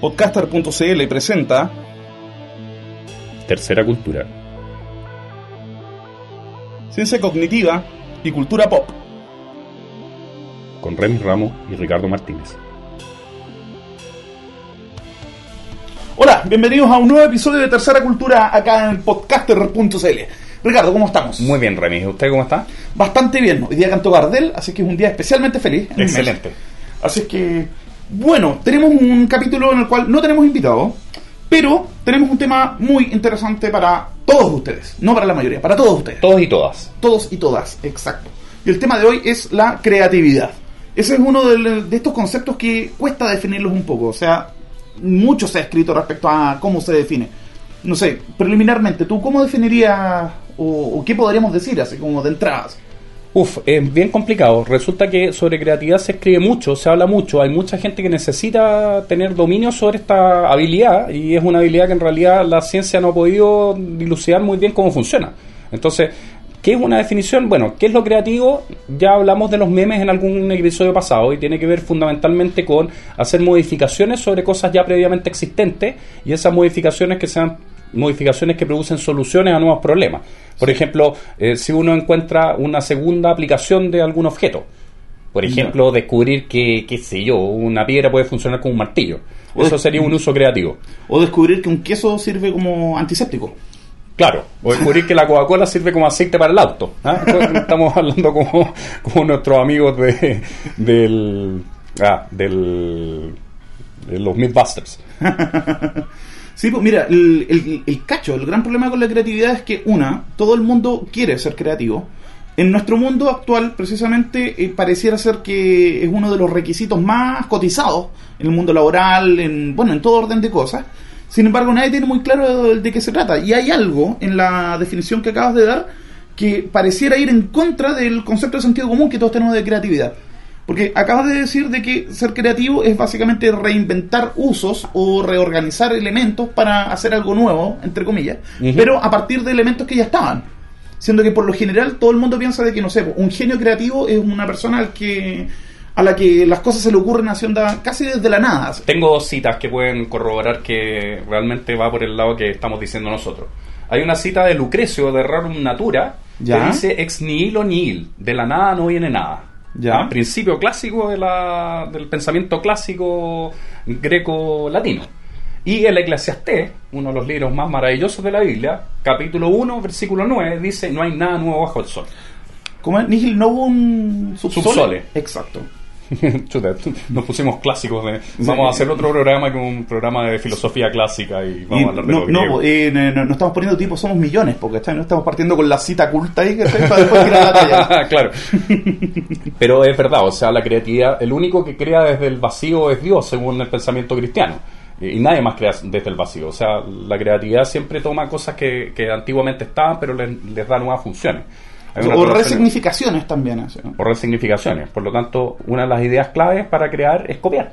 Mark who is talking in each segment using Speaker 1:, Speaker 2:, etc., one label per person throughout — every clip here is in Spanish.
Speaker 1: Podcaster.cl presenta
Speaker 2: Tercera Cultura.
Speaker 1: Ciencia Cognitiva y Cultura Pop.
Speaker 2: Con Remy Ramos y Ricardo Martínez.
Speaker 1: Hola, bienvenidos a un nuevo episodio de Tercera Cultura acá en podcaster.cl. Ricardo, ¿cómo estamos?
Speaker 2: Muy bien, Remy. ¿Usted cómo está?
Speaker 1: Bastante bien. Hoy día cantó Gardel, así que es un día especialmente feliz.
Speaker 2: Excelente.
Speaker 1: Así es que, bueno, tenemos un capítulo en el cual no tenemos invitados, pero tenemos un tema muy interesante para todos ustedes. No para la mayoría, para todos ustedes.
Speaker 2: Todos y todas.
Speaker 1: Todos y todas, exacto. Y el tema de hoy es la creatividad. Ese es uno de, de estos conceptos que cuesta definirlos un poco. O sea, mucho se ha escrito respecto a cómo se define. No sé, preliminarmente, ¿tú cómo definirías o, o qué podríamos decir así como de entradas?
Speaker 2: Uf, es bien complicado. Resulta que sobre creatividad se escribe mucho, se habla mucho. Hay mucha gente que necesita tener dominio sobre esta habilidad y es una habilidad que en realidad la ciencia no ha podido dilucidar muy bien cómo funciona. Entonces, ¿qué es una definición? Bueno, ¿qué es lo creativo? Ya hablamos de los memes en algún episodio pasado y tiene que ver fundamentalmente con hacer modificaciones sobre cosas ya previamente existentes y esas modificaciones que sean modificaciones que producen soluciones a nuevos problemas. Por ejemplo, eh, si uno encuentra una segunda aplicación de algún objeto. Por ejemplo, descubrir que, qué sé yo, una piedra puede funcionar como un martillo.
Speaker 1: O
Speaker 2: Eso sería un uso creativo.
Speaker 1: O descubrir que un queso sirve como antiséptico.
Speaker 2: Claro, o descubrir que la Coca-Cola sirve como aceite para el auto. ¿ah? Estamos hablando como, como nuestros amigos de, del, ah, del, de los Mythbusters.
Speaker 1: Sí, pues mira, el, el- cacho, el gran problema con la creatividad es que, una, todo el mundo quiere ser creativo. En nuestro mundo actual, precisamente, eh, pareciera ser que es uno de los requisitos más cotizados en el mundo laboral, en, bueno, en todo orden de cosas. Sin embargo, nadie tiene muy claro de, de qué se trata. Y hay algo en la definición que acabas de dar que pareciera ir en contra del concepto de sentido común que todos tenemos de creatividad. Porque acabas de decir de que ser creativo es básicamente reinventar usos o reorganizar elementos para hacer algo nuevo, entre comillas, pero a partir de elementos que ya estaban. Siendo que por lo general todo el mundo piensa de que, no sé, un genio creativo es una persona al que, a la que las cosas se le ocurren haciendo casi desde la nada.
Speaker 2: Tengo dos citas que pueden corroborar que realmente va por el lado que estamos diciendo nosotros. Hay una cita de Lucrecio de Rerum Natura
Speaker 1: Ya.
Speaker 2: que dice ex nihilo nihil, de la nada no viene nada.
Speaker 1: Ya.
Speaker 2: Principio clásico de la- del pensamiento clásico greco-latino. Y el Eclesiastés, uno de los libros más maravillosos de la Biblia, capítulo 1, versículo 9, dice, no hay nada nuevo bajo el sol.
Speaker 1: ¿Cómo es? Nihil novum subsole.
Speaker 2: Subsole.
Speaker 1: Exacto.
Speaker 2: Chuta, nos pusimos clásicos. de- vamos a hacer otro programa con un programa de filosofía clásica y vamos
Speaker 1: Y
Speaker 2: a hablar de
Speaker 1: no, no, eh, no, no, no estamos poniendo tipo somos millones, porque no estamos partiendo con la cita culta ahí que para después tirar la talla.
Speaker 2: claro. Pero es verdad, o sea, la creatividad, el único que crea desde el vacío es Dios, según el pensamiento cristiano. Y y nadie más crea desde el vacío. O sea, la creatividad siempre toma cosas que, que antiguamente estaban, pero les, les da nuevas funciones.
Speaker 1: O resignificaciones también. así, ¿no?
Speaker 2: o resignificaciones. Por lo tanto, una de las ideas claves para crear es copiar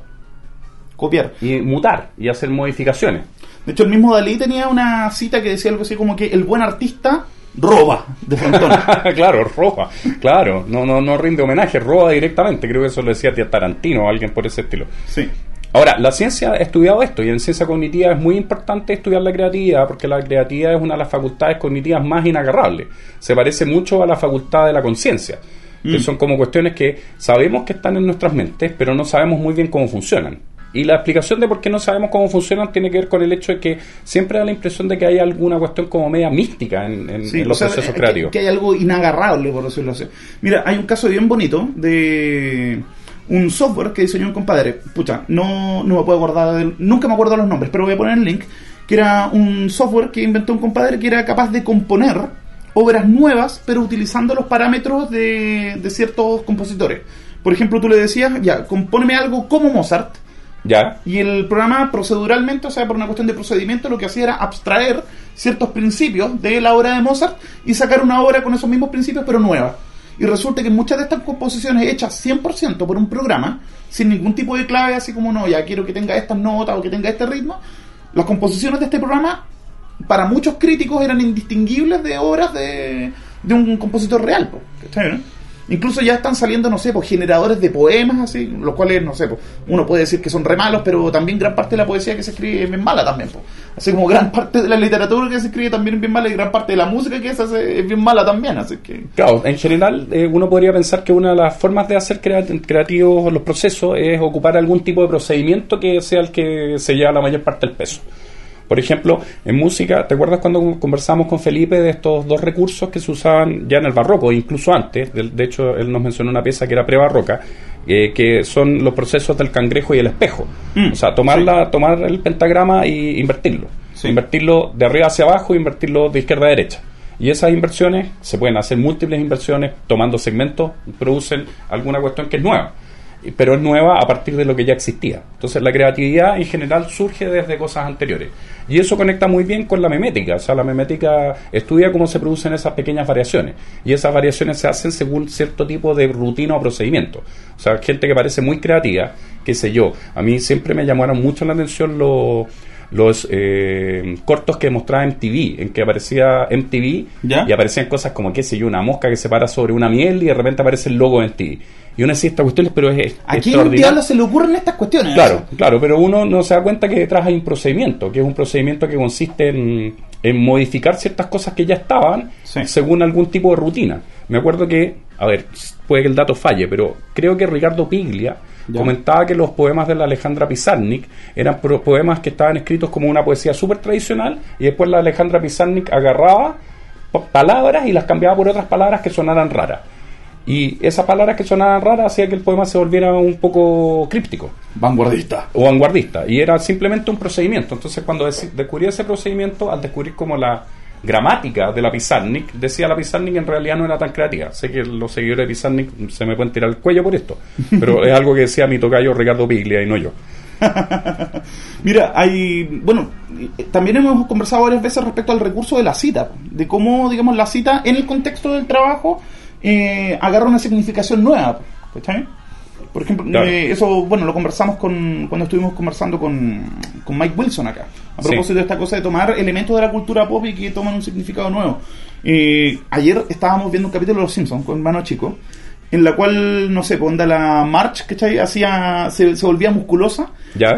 Speaker 1: Copiar.
Speaker 2: y mutar y hacer modificaciones.
Speaker 1: De hecho, el mismo Dalí tenía una cita que decía algo así como que el buen artista roba de frontón.
Speaker 2: claro, roba, claro, no, no, no rinde homenaje, roba directamente, creo que eso lo decía tía Tarantino o alguien por ese estilo.
Speaker 1: sí.
Speaker 2: Ahora, la ciencia ha estudiado esto y en ciencia cognitiva es muy importante estudiar la creatividad porque la creatividad es una de las facultades cognitivas más inagarrables. Se parece mucho a la facultad de la conciencia, que
Speaker 1: Mm.
Speaker 2: son como cuestiones que sabemos que están en nuestras mentes, pero no sabemos muy bien cómo funcionan. Y la explicación de por qué no sabemos cómo funcionan tiene que ver con el hecho de que siempre da la impresión de que hay alguna cuestión como media mística en, en-
Speaker 1: Sí,
Speaker 2: en los
Speaker 1: o sea,
Speaker 2: procesos
Speaker 1: que-
Speaker 2: creativos.
Speaker 1: Que, hay algo inagarrable, por decirlo así. Mira, hay un caso bien bonito de un software que diseñó un compadre. Pucha, no, no me puedo acordar, del- nunca me acuerdo los nombres, pero voy a poner el link. Que era un software que inventó un compadre que era capaz de componer obras nuevas, pero utilizando los parámetros de, de ciertos compositores. Por ejemplo, tú le decías, ya, compóneme algo como Mozart.
Speaker 2: ¿Ya?
Speaker 1: Y el programa proceduralmente, o sea, por una cuestión de procedimiento, lo que hacía era abstraer ciertos principios de la obra de Mozart y sacar una obra con esos mismos principios, pero nueva. Y resulta que muchas de estas composiciones hechas 100% por un programa, sin ningún tipo de clave, así como no, ya quiero que tenga estas notas o que tenga este ritmo, las composiciones de este programa, para muchos críticos, eran indistinguibles de obras de, de un compositor real. ¿cachai, no? Incluso ya están saliendo, no sé, pues generadores de poemas, así, los cuales, no sé, pues, uno puede decir que son re malos, pero también gran parte de la poesía que se escribe es bien mala también, pues. Así como gran parte de la literatura que se escribe también es bien mala y gran parte de la música que se hace es bien mala también, así que...
Speaker 2: Claro, en general eh, uno podría pensar que una de las formas de hacer creativos los procesos es ocupar algún tipo de procedimiento que sea el que se lleva la mayor parte del peso. Por ejemplo, en música, ¿te acuerdas cuando conversamos con Felipe de estos dos recursos que se usaban ya en el barroco, incluso antes? De, hecho, él nos mencionó una pieza que era prebarroca, eh, que son los procesos del cangrejo y el espejo. Mm, o sea, tomar, tomar el pentagrama e invertirlo. Invertirlo de arriba hacia abajo e invertirlo de izquierda a derecha. Y esas inversiones, se pueden hacer múltiples inversiones tomando segmentos, producen alguna cuestión que es nueva pero es nueva a partir de lo que ya existía. Entonces la creatividad en general surge desde cosas anteriores. Y eso conecta muy bien con la memética. O sea, la memética estudia cómo se producen esas pequeñas variaciones. Y esas variaciones se hacen según cierto tipo de rutina o procedimiento. O sea, gente que parece muy creativa, qué sé yo. A mí siempre me llamaron mucho la atención los los eh, cortos que mostraba MTV, en que aparecía MTV y aparecían cosas como, qué sé yo, una mosca que se para sobre una miel y de repente aparece el logo de MTV. Y uno decía estas cuestiones, pero es.
Speaker 1: ¿A quién diablo se le ocurren estas cuestiones?
Speaker 2: Claro, claro, pero uno no se da cuenta que detrás hay un procedimiento, que es un procedimiento que consiste en, modificar ciertas cosas que ya estaban según algún tipo de rutina. Me acuerdo que, a ver, puede que el dato falle, pero creo que Ricardo Piglia comentaba que los poemas de la Alejandra Pizarnik eran poemas que estaban escritos como una poesía súper tradicional y después la Alejandra Pizarnik agarraba palabras y las cambiaba por otras palabras que sonaran raras. Y esas palabras que sonaban raras hacía que el poema se volviera un poco críptico.
Speaker 1: Vanguardista.
Speaker 2: O vanguardista. Y era simplemente un procedimiento. Entonces, cuando descubrí ese procedimiento, al descubrir como la gramática de la Pizarnik, decía la Pizarnik en realidad no era tan creativa. Sé que los seguidores de Pizarnik se me pueden tirar el cuello por esto. Pero es algo que decía mi tocayo Ricardo Piglia y no yo.
Speaker 1: Mira, hay. Bueno, también hemos conversado varias veces respecto al recurso de la cita, de cómo, digamos, la cita en el contexto del trabajo eh, agarra una significación nueva. Por ejemplo, eh, eso, bueno, lo conversamos con, cuando estuvimos conversando con, con Mike Wilson acá, a propósito de esta cosa de tomar elementos de la cultura pop y que toman un significado nuevo. Eh, ayer estábamos viendo un capítulo de Los Simpsons con hermano chico, en la cual, no sé, ponda la March, ¿cachai? Hacía, se, se volvía musculosa.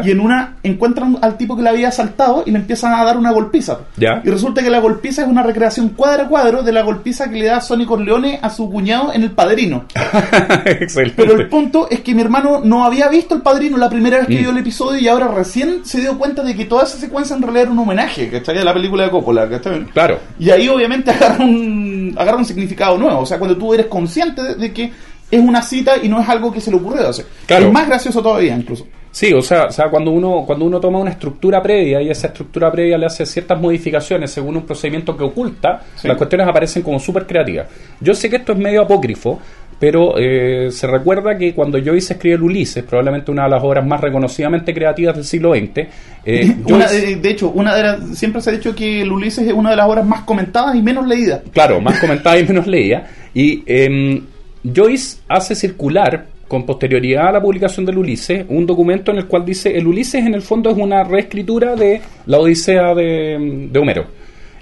Speaker 1: Y en una encuentran al tipo que la había asaltado y le empiezan a dar una golpiza. Y resulta que la golpiza es una recreación cuadro a cuadro de la golpiza que le da Sonny Corleone a su cuñado en El Padrino. Pero el punto es que mi hermano no había visto El Padrino la primera vez que mm. vio el episodio y ahora recién se dio cuenta de que toda esa secuencia en realidad era un homenaje, ¿cachai? A la película de Coppola, ¿cachai?
Speaker 2: Claro.
Speaker 1: Y ahí obviamente agarra un, agarra un significado nuevo. O sea, cuando tú eres consciente de que es una cita y no es algo que se le ocurrió hacer. Claro. Es más gracioso todavía, incluso.
Speaker 2: Sí, o sea, o sea, cuando uno cuando uno toma una estructura previa y esa estructura previa le hace ciertas modificaciones según un procedimiento que oculta, las cuestiones aparecen como súper creativas. Yo sé que esto es medio apócrifo, pero eh, se recuerda que cuando yo hice escribir el Ulises, probablemente una de las obras más reconocidamente creativas del siglo XX.
Speaker 1: Eh, de, hecho, una de siempre se ha dicho que el Ulises es una de las obras más comentadas y menos leídas.
Speaker 2: Claro, más comentada y menos leída. Y eh, Joyce hace circular con posterioridad a la publicación del Ulises, un documento en el cual dice el Ulises en el fondo es una reescritura de la Odisea de, Homero.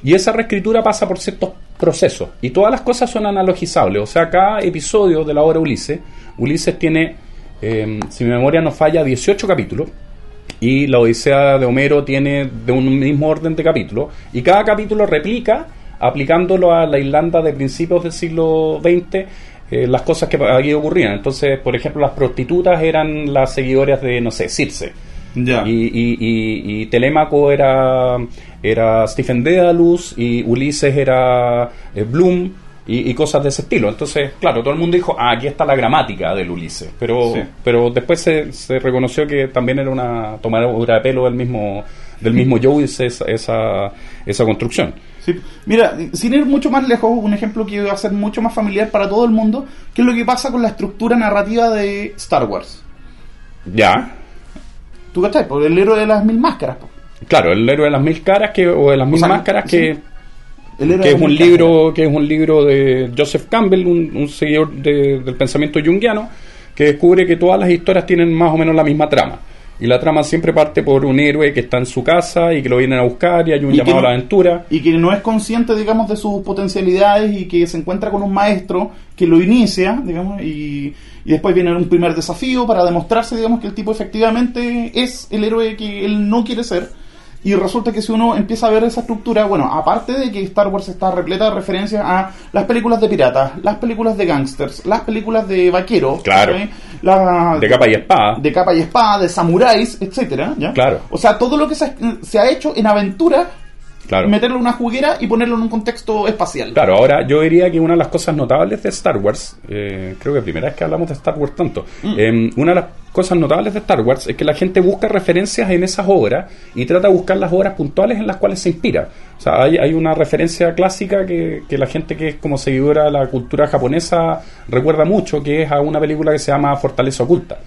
Speaker 2: Y esa reescritura pasa por ciertos procesos. Y todas las cosas son analogizables. O sea, cada episodio de la obra Ulises, Ulises tiene, em, si mi memoria no falla, 18 capítulos. Y la Odisea de Homero tiene de un mismo orden de capítulos. Y cada capítulo replica, aplicándolo a la Irlanda de principios del siglo XX, eh, las cosas que aquí ocurrían. Entonces, por ejemplo, las prostitutas eran las seguidoras de, no sé, Circe. Y, y, y, Telémaco era, era Stephen Dedalus y Ulises era eh, Bloom y, cosas de ese estilo. Entonces, claro, todo el mundo dijo, ah, aquí está la gramática del Ulises. Pero, pero después se, se, reconoció que también era una tomadura de pelo del mismo, del mismo Joyce esa, esa construcción.
Speaker 1: Mira, sin ir mucho más lejos, un ejemplo que va a ser mucho más familiar para todo el mundo, ¿qué es lo que pasa con la estructura narrativa de Star Wars.
Speaker 2: Ya.
Speaker 1: ¿Tú cachai? Por el héroe de las mil máscaras.
Speaker 2: Claro, el héroe de las mil caras que, o de las mil máscaras que, que es un libro que es un libro de Joseph Campbell, un, seguidor del pensamiento junguiano, que descubre que todas las historias tienen más o menos la misma trama Y la trama siempre parte por un héroe que está en su casa y que lo vienen a buscar y hay un
Speaker 1: Y
Speaker 2: llamado
Speaker 1: no-
Speaker 2: a la aventura.
Speaker 1: y que no es consciente, digamos, de sus potencialidades y que se encuentra con un maestro que lo inicia, digamos, y, y después viene un primer desafío para demostrarse, digamos, que el tipo efectivamente es el héroe que él no quiere ser. Y resulta que si uno empieza a ver esa estructura, bueno, aparte de que Star Wars está repleta de referencias a las películas de piratas, las películas de gangsters, las películas de vaqueros,
Speaker 2: Claro.
Speaker 1: ¿sí? La-
Speaker 2: De capa y espada.
Speaker 1: de capa y espada, de samuráis, etcétera, ¿ya?
Speaker 2: Claro.
Speaker 1: O sea, todo lo que se, se ha hecho en aventura
Speaker 2: Claro.
Speaker 1: meterlo en una juguera y ponerlo en un contexto espacial.
Speaker 2: Claro, ahora yo diría que una de las cosas notables de Star Wars, eh, creo que primera vez que hablamos de Star Wars tanto, eh, una de las cosas notables de Star Wars es que la gente busca referencias en esas obras y trata de buscar las obras puntuales en las cuales se inspira. O sea, hay, hay una referencia clásica que, que la gente que es como seguidora de la cultura japonesa recuerda mucho, que es a una película que se llama Fortaleza Oculta.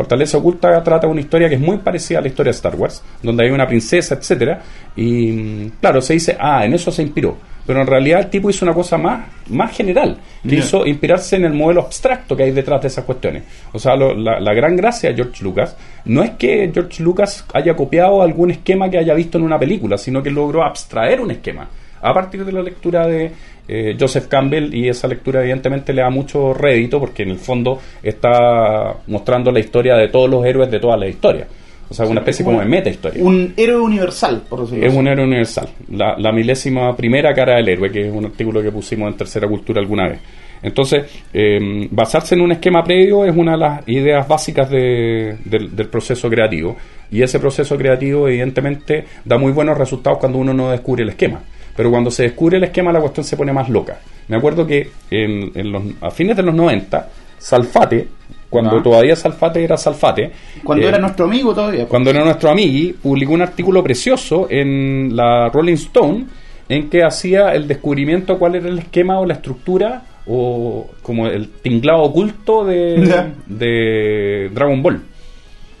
Speaker 2: Fortaleza Oculta trata una historia que es muy parecida a la historia de Star Wars, donde hay una princesa, etcétera, y mm, claro, se dice, ah, en eso se inspiró. Pero en realidad el tipo hizo una cosa más, más general, que hizo inspirarse en el modelo abstracto que hay detrás de esas cuestiones. O sea, lo- la, la gran gracia de George Lucas no es que George Lucas haya copiado algún esquema que haya visto en una película, sino que logró abstraer un esquema a partir de la lectura de eh, Joseph Campbell y esa lectura evidentemente le da mucho rédito porque en el fondo está mostrando la historia de todos los héroes de toda la historia. O sea, una especie
Speaker 1: como
Speaker 2: como de meta historia.
Speaker 1: Un héroe universal, por decirlo
Speaker 2: Es
Speaker 1: así.
Speaker 2: un héroe universal. La, la milésima primera cara del héroe, que es un artículo que pusimos en Tercera Cultura alguna vez. Entonces, eh, basarse en un esquema previo es una de las ideas básicas de- del, del proceso creativo. Y ese proceso creativo, evidentemente, da muy buenos resultados cuando uno no descubre el esquema. Pero cuando se descubre el esquema, la cuestión se pone más loca. Me acuerdo que en, en los, a fines de los 90, Salfate, cuando
Speaker 1: Ah.
Speaker 2: todavía Salfate era Salfate,
Speaker 1: Cuando
Speaker 2: eh,
Speaker 1: era nuestro amigo todavía.
Speaker 2: cuando era nuestro amigui, publicó un artículo precioso en la Rolling Stone en que hacía el descubrimiento cuál era el esquema o la estructura o como el tinglado oculto de Dragon Ball.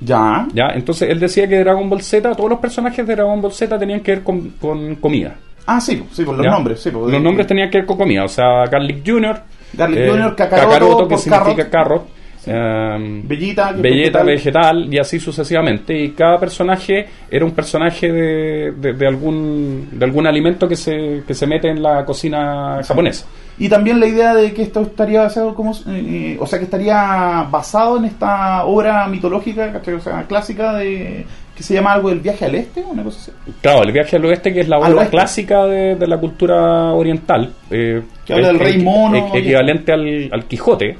Speaker 1: Ya.
Speaker 2: ¿ya? Entonces él decía que Dragon Ball Z, todos los personajes de Dragon Ball Z tenían que ver con, con comida.
Speaker 1: Ah, sí, sí, por los
Speaker 2: ¿ya?
Speaker 1: nombres. Sí, por-
Speaker 2: los nombres tenían que ver con comida. O sea, Garlic Jr.,
Speaker 1: Garlic Jr., Kakaroto,
Speaker 2: que significa
Speaker 1: carrot.
Speaker 2: em,
Speaker 1: Bellita,
Speaker 2: Belleta,
Speaker 1: vegetal.
Speaker 2: vegetal y así sucesivamente. Y cada personaje era un personaje de, de, de algún de algún alimento que se, que se mete en la cocina japonesa.
Speaker 1: Y también la idea de que esto estaría basado como, eh, o sea, que estaría basado en esta obra mitológica, o sea, clásica de que se llama algo del viaje al este, una cosa así.
Speaker 2: Claro, el viaje al oeste, que es la obra clásica de, de la cultura oriental. eh,
Speaker 1: Que habla del rey mono
Speaker 2: equivalente al, al Quijote.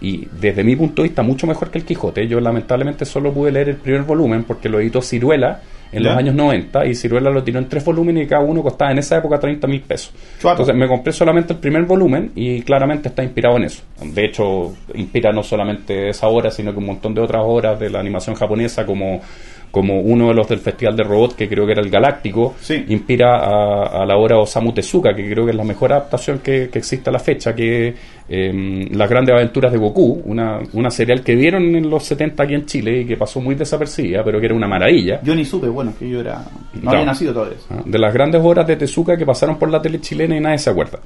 Speaker 2: Y desde mi punto de vista, mucho mejor que el Quijote. Yo lamentablemente solo pude leer el primer volumen porque lo editó Ciruela en
Speaker 1: Ya.
Speaker 2: los años 90 y Ciruela lo tiró en tres volúmenes y cada uno costaba en esa época 30 mil pesos. Entonces me compré solamente el primer volumen y claramente está inspirado en eso. De hecho, inspira no solamente esa obra, sino que un montón de otras obras de la animación japonesa como como uno de los del Festival de Robots, que creo que era el Galáctico,
Speaker 1: Sí.
Speaker 2: inspira a, a la obra Osamu Tezuka, que creo que es la mejor adaptación que, que existe a la fecha, que eh, Las Grandes Aventuras de Goku, una, una serial que vieron en los 70 aquí en Chile y que pasó muy desapercibida, pero que era una maravilla.
Speaker 1: Yo ni supe, bueno, que yo era. No había nacido todavía.
Speaker 2: ¿ah? de las grandes obras de Tezuka que pasaron por la tele chilena y nadie se acuerda.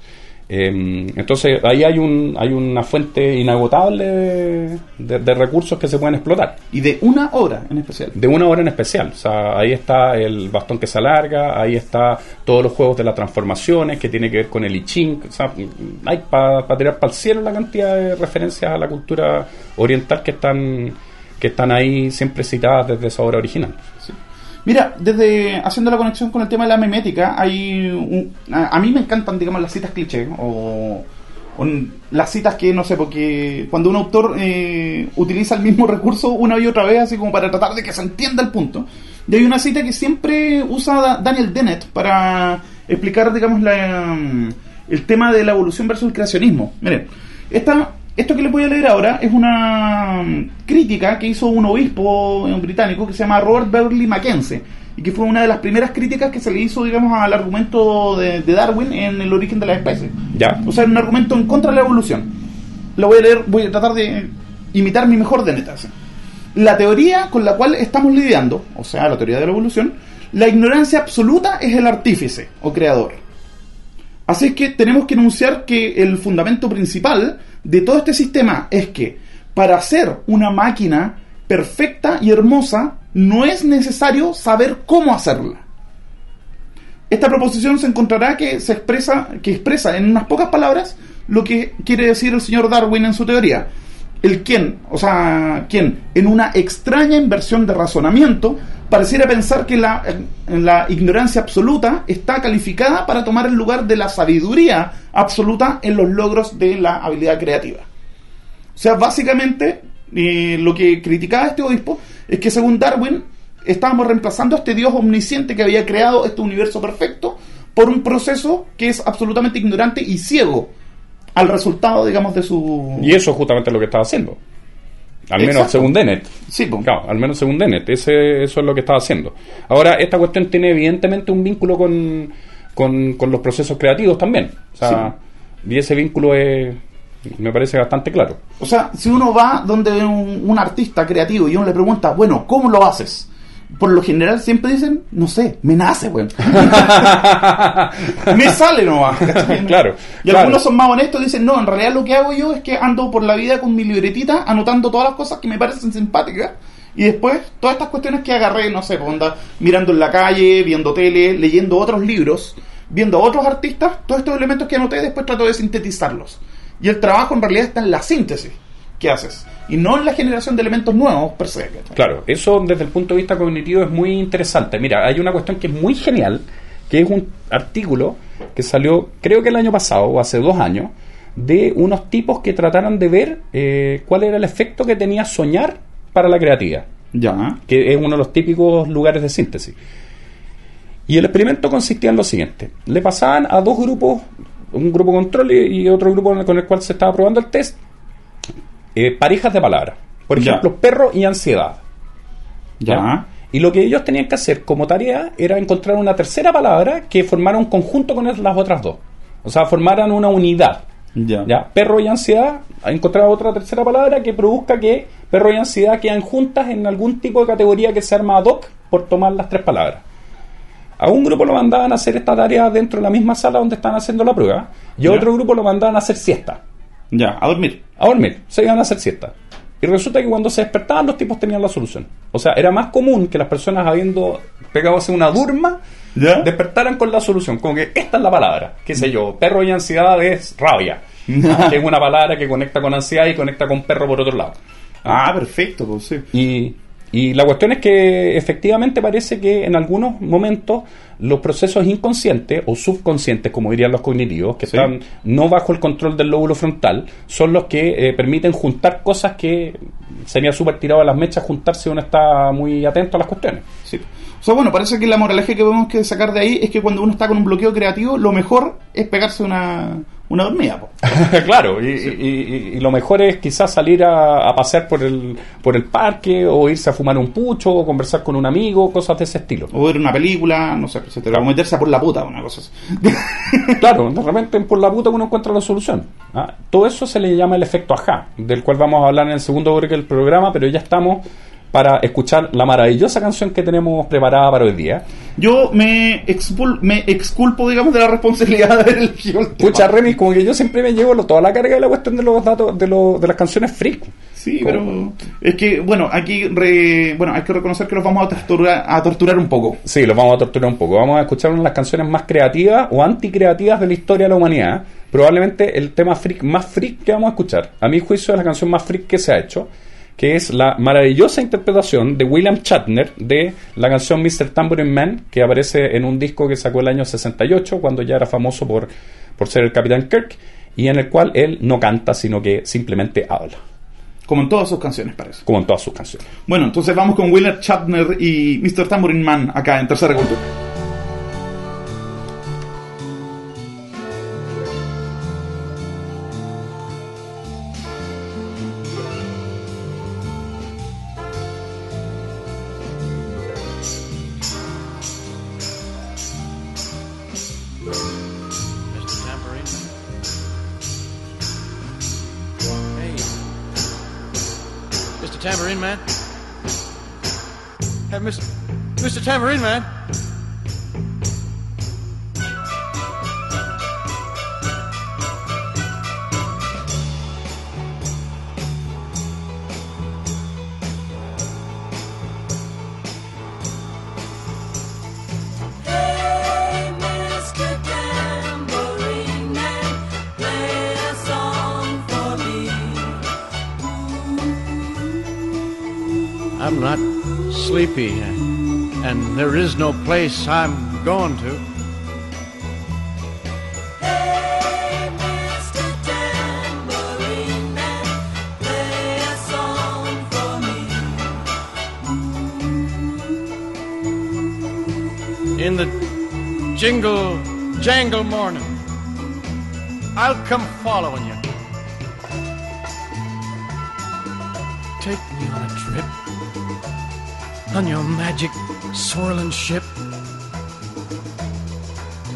Speaker 2: Eh, entonces ahí hay un hay una fuente inagotable de, de- de recursos que se pueden explotar.
Speaker 1: Y de una obra en especial.
Speaker 2: De una hora en especial. O sea, ahí está el bastón que se alarga, ahí está todos los juegos de las transformaciones que tiene que ver con el I Ching. O sea, hay para tirar para el cielo la cantidad de referencias a la cultura oriental que están que están ahí siempre citadas desde esa obra original.
Speaker 1: Sí. Mira, desde haciendo la conexión con el tema de la memética, hay un- a, a mí me encantan, digamos, las citas cliché o, las citas que no sé, porque cuando un autor eh, utiliza el mismo recurso una y otra vez, así como para tratar de que se entienda el punto. Y hay una cita que siempre usa Da- Daniel Dennett para explicar, digamos, la, el tema de la evolución versus el creacionismo. Miren, esta, esto que les voy a leer ahora es una mm, crítica que hizo un obispo eh, británico que se llama Robert Beverly Mackenzie y que fue una de las primeras críticas que se le hizo, digamos, al argumento de, de Darwin en el origen de las especies.
Speaker 2: ¿Ya?
Speaker 1: O sea, un argumento en contra de la evolución. Lo voy a leer, voy a tratar de imitar mi mejor de. La teoría con la cual estamos lidiando, o sea, la teoría de la evolución, la ignorancia absoluta es el artífice o creador. Así que tenemos que enunciar que el fundamento principal de todo este sistema es que para hacer una máquina perfecta y hermosa, no es necesario saber cómo hacerla. Esta proposición se encontrará que se expresa, que expresa en unas pocas palabras lo que quiere decir el señor Darwin en su teoría. El quien, o sea, quien en una extraña inversión de razonamiento pareciera pensar que la, ignorancia absoluta está calificada para tomar el lugar de la sabiduría absoluta en los logros de la habilidad creativa. O sea, básicamente eh, lo que criticaba este obispo es que según Darwin estábamos reemplazando a este Dios omnisciente que había creado este universo perfecto por un proceso que es absolutamente ignorante y ciego al resultado, digamos, de su...
Speaker 2: Y eso es justamente lo que estaba haciendo. Al menos según Dennett.
Speaker 1: Sí,
Speaker 2: claro, al menos según Dennett. Ese, eso es lo que estaba haciendo. Ahora, esta cuestión tiene evidentemente un vínculo con, con, los procesos creativos también. O sea, y ese vínculo es, me parece bastante claro.
Speaker 1: O sea, si uno va donde un, un artista creativo y uno le pregunta, bueno, ¿cómo lo haces? Por lo general siempre dicen, no sé, me nace, weón. me sale nomás.
Speaker 2: Claro.
Speaker 1: Y algunos son más honestos y dicen, no, en realidad lo que hago yo es que ando por la vida con mi libretita anotando todas las cosas que me parecen simpáticas. Y después, todas estas cuestiones que agarré, no sé, pues onda, mirando en la calle, viendo tele, leyendo otros libros, viendo a otros artistas, todos estos elementos que anoté, después trato de sintetizarlos. Y el trabajo en realidad está en la síntesis que haces y no en la generación de elementos nuevos per se.
Speaker 2: Claro, eso desde el punto de vista cognitivo es muy interesante. Mira, hay una cuestión que es muy genial, que es un artículo que salió creo que el año pasado o hace dos años, de unos tipos que trataron de ver eh, cuál era el efecto que tenía soñar para la creatividad.
Speaker 1: Ya.
Speaker 2: Que es uno de los típicos lugares de síntesis. Y el experimento consistía en lo siguiente. Le pasaban a dos grupos, un grupo control y otro grupo con el cual se estaba probando el test, eh, parejas de palabras. Por ejemplo, perro y ansiedad.
Speaker 1: Ya.
Speaker 2: Y lo que ellos tenían que hacer como tarea era encontrar una tercera palabra que formara un conjunto con las otras dos. O sea, formaran una unidad.
Speaker 1: Ya.
Speaker 2: Perro y ansiedad, encontrar otra tercera palabra que produzca que perro y ansiedad quedan juntas en algún tipo de categoría que se arma ad hoc por tomar las tres palabras. A un grupo lo mandaban a hacer esta tarea dentro de la misma sala donde estaban haciendo la prueba y a otro grupo lo mandaban a hacer siesta.
Speaker 1: Ya, a dormir.
Speaker 2: A dormir, se iban a hacer siesta. Y resulta que cuando se despertaban los tipos tenían la solución. O sea, era más común que las personas habiendo pegado una durma, despertaran con la solución. Como que esta es la palabra, qué sé yo, perro y ansiedad es rabia. que es una palabra que conecta con ansiedad y conecta con perro por otro lado.
Speaker 1: Ah, perfecto, pues sí.
Speaker 2: Y y la cuestión es que efectivamente parece que en algunos momentos los procesos inconscientes o subconscientes, como dirían los cognitivos, que están no bajo el control del lóbulo frontal, son los que eh, permiten juntar cosas que sería súper tirado a las mechas juntarse si uno está muy atento a las cuestiones.
Speaker 1: Sí. O sea, bueno, parece que la moraleja que tenemos que sacar de ahí es que cuando uno está con un bloqueo creativo, lo mejor es pegarse una, una dormida.
Speaker 2: claro, y, lo mejor es quizás salir a, pasear por el, por el parque o irse a fumar un pucho o conversar con un amigo, cosas de ese estilo.
Speaker 1: O ver una película, no sé, se te va a meterse por la puta, una cosa así.
Speaker 2: claro, de repente por la puta uno encuentra la solución. ¿ah? Todo eso se le llama el efecto ajá, del cual vamos a hablar en el segundo bloque del programa, pero ya estamos para escuchar la maravillosa canción que tenemos preparada para hoy día.
Speaker 1: Yo me, me exculpo, digamos, de la responsabilidad de elegido
Speaker 2: Escucha, Remy, como que yo siempre me llevo toda la carga de la cuestión de los datos, de, de las canciones freak.
Speaker 1: Sí, pero es que, bueno, aquí bueno, hay que reconocer que los vamos a torturar, a torturar un poco.
Speaker 2: Sí, los vamos a torturar un poco. Vamos a escuchar una de las canciones más creativas o anticreativas de la historia de la humanidad. Probablemente el tema freak más freak que vamos a escuchar. A mi juicio es la canción más freak que se ha hecho que es la maravillosa interpretación de William Shatner de la canción Mr. Tambourine Man, que aparece en un disco que sacó el año 68, cuando ya era famoso por, por ser el Capitán Kirk, y en el cual él no canta, sino que simplemente habla.
Speaker 1: Como en todas sus canciones, parece.
Speaker 2: Como en todas sus canciones.
Speaker 1: Bueno, entonces vamos con William Shatner y Mr. Tambourine Man acá en Tercera Cultura.
Speaker 3: I'm not sleepy, and there is no place I'm going to.
Speaker 4: Hey, Man.
Speaker 3: In the jingle jangle morning, I'll come following you. On your magic swirling ship.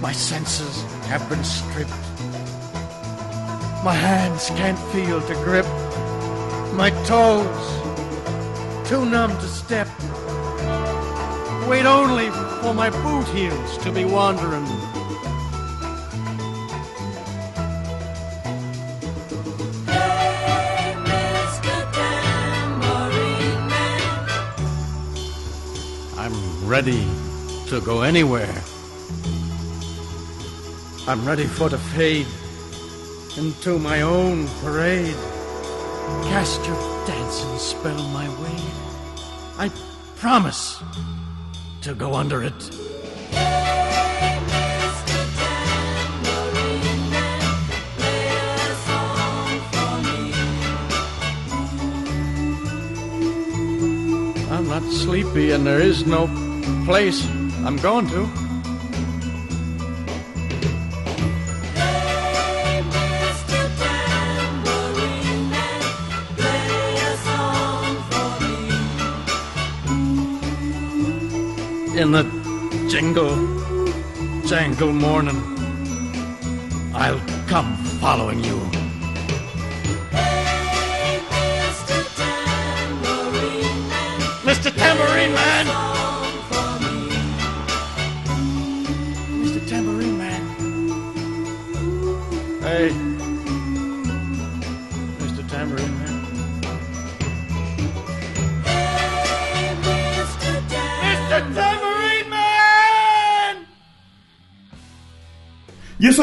Speaker 3: My senses have been stripped. My hands can't feel to grip. My toes too numb to step. Wait only for my boot heels to be wandering. Ready to go anywhere. I'm ready for to fade into my own parade. Cast your dancing spell my way. I promise to go under it. I'm not sleepy and there is no place I'm going to. In the jingle jangle morning, I'll come following you.
Speaker 4: Hey, Mr. Tambourine Man,
Speaker 3: Mr. Tambourine Man!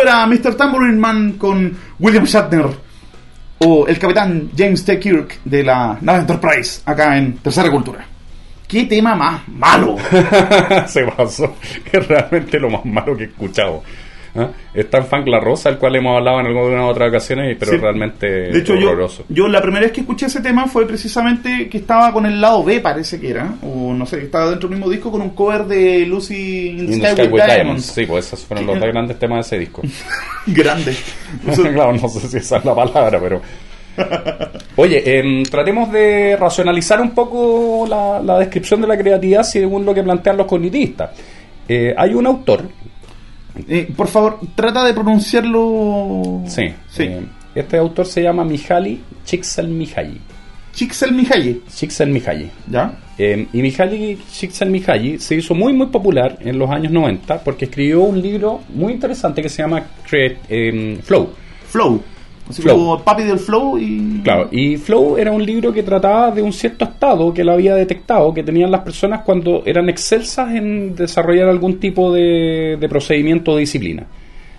Speaker 1: Era Mr. Tambourine Man con William Shatner o el capitán James T. Kirk de la nave Enterprise acá en Tercera Cultura. ¿Qué tema más malo?
Speaker 2: se pasó. Es realmente lo más malo que he escuchado. ¿Ah? Está en Funk La Rosa, el cual hemos hablado en algunas otras ocasiones, pero
Speaker 1: Sí.
Speaker 2: realmente
Speaker 1: De hecho,
Speaker 2: horroroso.
Speaker 1: yo la primera vez que escuché ese tema fue precisamente que estaba con el lado B, parece que era, o no sé, estaba dentro del mismo disco con un cover de Lucy in the
Speaker 2: In
Speaker 1: Sky,
Speaker 2: the Sky
Speaker 1: with
Speaker 2: with
Speaker 1: Diamonds.
Speaker 2: Diamonds. Sí, pues esos fueron los dos grandes temas de ese disco.
Speaker 1: Grande.
Speaker 2: Claro, no sé si esa es la palabra, pero. Oye, em, tratemos de racionalizar un poco la, la descripción de la creatividad según lo que plantean los cognitistas. Eh, hay un autor,
Speaker 1: Eh, por favor, trata de pronunciarlo.
Speaker 2: sí,
Speaker 1: Sí.
Speaker 2: eh, este autor se llama Mihaly Csikszentmihalyi.
Speaker 1: Csikszentmihalyi,
Speaker 2: Csikszentmihalyi.
Speaker 1: ¿ya?
Speaker 2: Eh, y Mihaly Csikszentmihalyi se hizo muy muy popular en los años 90 porque escribió un libro muy interesante que se llama Create- em, Flow.
Speaker 1: Flow. Así
Speaker 2: Flow.
Speaker 1: como papi del flow y.
Speaker 2: Claro, y Flow era un libro que trataba de un cierto estado que él había detectado que tenían las personas cuando eran excelsas en desarrollar algún tipo de, de procedimiento o disciplina.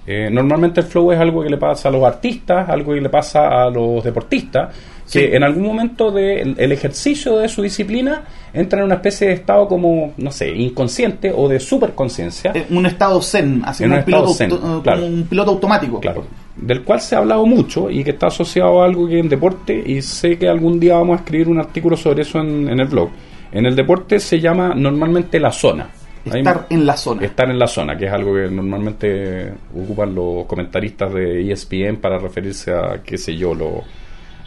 Speaker 2: Eh, normalmente el flow es algo que le pasa a los artistas, algo que le pasa a los deportistas, que en algún momento del el ejercicio de su disciplina entra en una especie de estado como, no sé, inconsciente o de superconciencia.
Speaker 1: Eh, un estado zen, así como
Speaker 2: un
Speaker 1: piloto,
Speaker 2: zen,
Speaker 1: eh,
Speaker 2: claro.
Speaker 1: como un piloto automático.
Speaker 2: Claro, del cual se ha hablado mucho y que está asociado a algo que en deporte, y sé que algún día vamos a escribir un artículo sobre eso en, en el blog. En el deporte se llama normalmente la zona. Ahí-
Speaker 1: Estar en la zona.
Speaker 2: estar en la zona, que es algo que normalmente ocupan los comentaristas de ESPN para referirse a, qué sé yo, lo-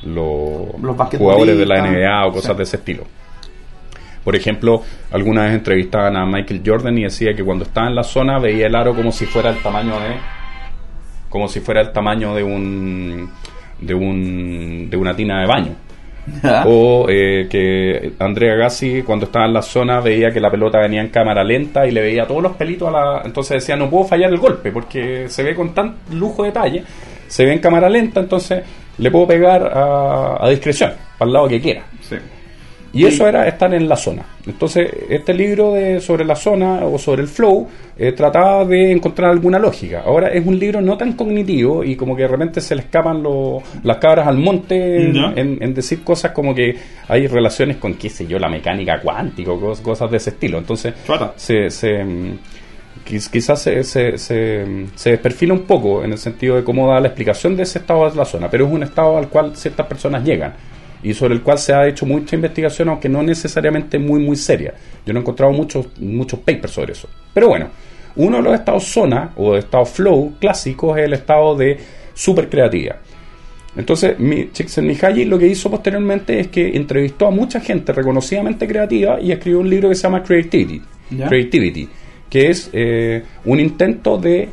Speaker 2: lo-
Speaker 1: Los
Speaker 2: jugadores de la. NBA o cosas
Speaker 1: Sí.
Speaker 2: de ese estilo. Por ejemplo, alguna vez entrevistaban a Michael Jordan y decía que cuando estaba en la zona veía el aro como si fuera el tamaño de como si fuera el tamaño de un de un de una tina de baño. O eh, que Andrea Agassi cuando estaba en la zona veía que la pelota venía en cámara lenta y le veía todos los pelitos a la... Entonces decía, no puedo fallar el golpe porque se ve con tan lujo de detalle, se ve en cámara lenta, entonces le puedo pegar a, a discreción, para el lado que quiera.
Speaker 1: Sí.
Speaker 2: Y eso era estar en la zona. Entonces, este libro de, sobre la zona o sobre el flow eh, trataba de encontrar alguna lógica. Ahora es un libro no tan cognitivo y como que de repente se le escapan lo- las cabras al monte en, en- en decir cosas como que hay relaciones con, qué sé yo, la mecánica cuántica o cos- cosas de ese estilo. Entonces, se, se, mm, quiz- quizás se, se, se, mm, se desperfila un poco en el sentido de cómo da la explicación de ese estado de la zona, pero es un estado al cual ciertas personas llegan y sobre el cual se ha hecho mucha investigación, aunque no necesariamente muy, muy seria. Yo no he encontrado muchos, muchos papers sobre eso. Pero bueno, uno de los estados zona o de estado flow clásicos es el estado de supercreatividad. Entonentonces, mi, Csikszentmihalyi lo que hizo posteriormente es que entrevistó a mucha gente reconocidamente creativa y escribió un libro que se llama Creativity,
Speaker 1: Ya.
Speaker 2: Creativity que es eh, un intento de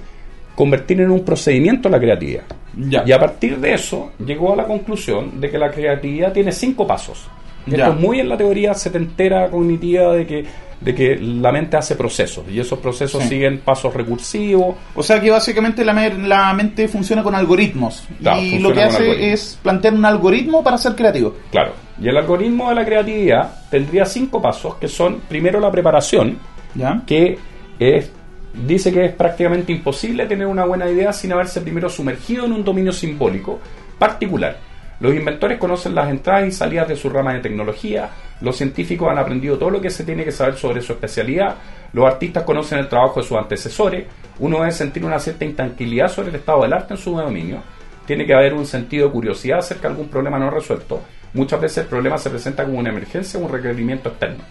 Speaker 2: convertir en un procedimiento la creatividad.
Speaker 1: Ya.
Speaker 2: Y a partir de eso llegó a la conclusión de que la creatividad tiene cinco pasos. Y
Speaker 1: Ya.
Speaker 2: Esto es muy en la teoría setentera cognitiva de que, de que la mente hace procesos y esos procesos
Speaker 1: Sí.
Speaker 2: siguen pasos recursivos,
Speaker 1: O sea que básicamente la, la mente funciona con algoritmos.
Speaker 2: Claro,
Speaker 1: y lo que hace
Speaker 2: algoritmos.
Speaker 1: es plantear un algoritmo para ser creativo.
Speaker 2: Claro. Y el algoritmo de la creatividad tendría cinco pasos que son primero la preparación,
Speaker 1: ¿Ya?
Speaker 2: que es dice que es prácticamente imposible tener una buena idea sin haberse primero sumergido en un dominio simbólico particular. Los inventores conocen las entradas y salidas de su rama de tecnología, los científicos han aprendido todo lo que se tiene que saber sobre su especialidad, los artistas conocen el trabajo de sus antecesores, uno debe sentir una cierta intranquilidad sobre el estado del arte en su dominio, tiene que haber un sentido de curiosidad acerca de algún problema no resuelto. Muchas veces el problema se presenta como una emergencia o un requerimiento externo.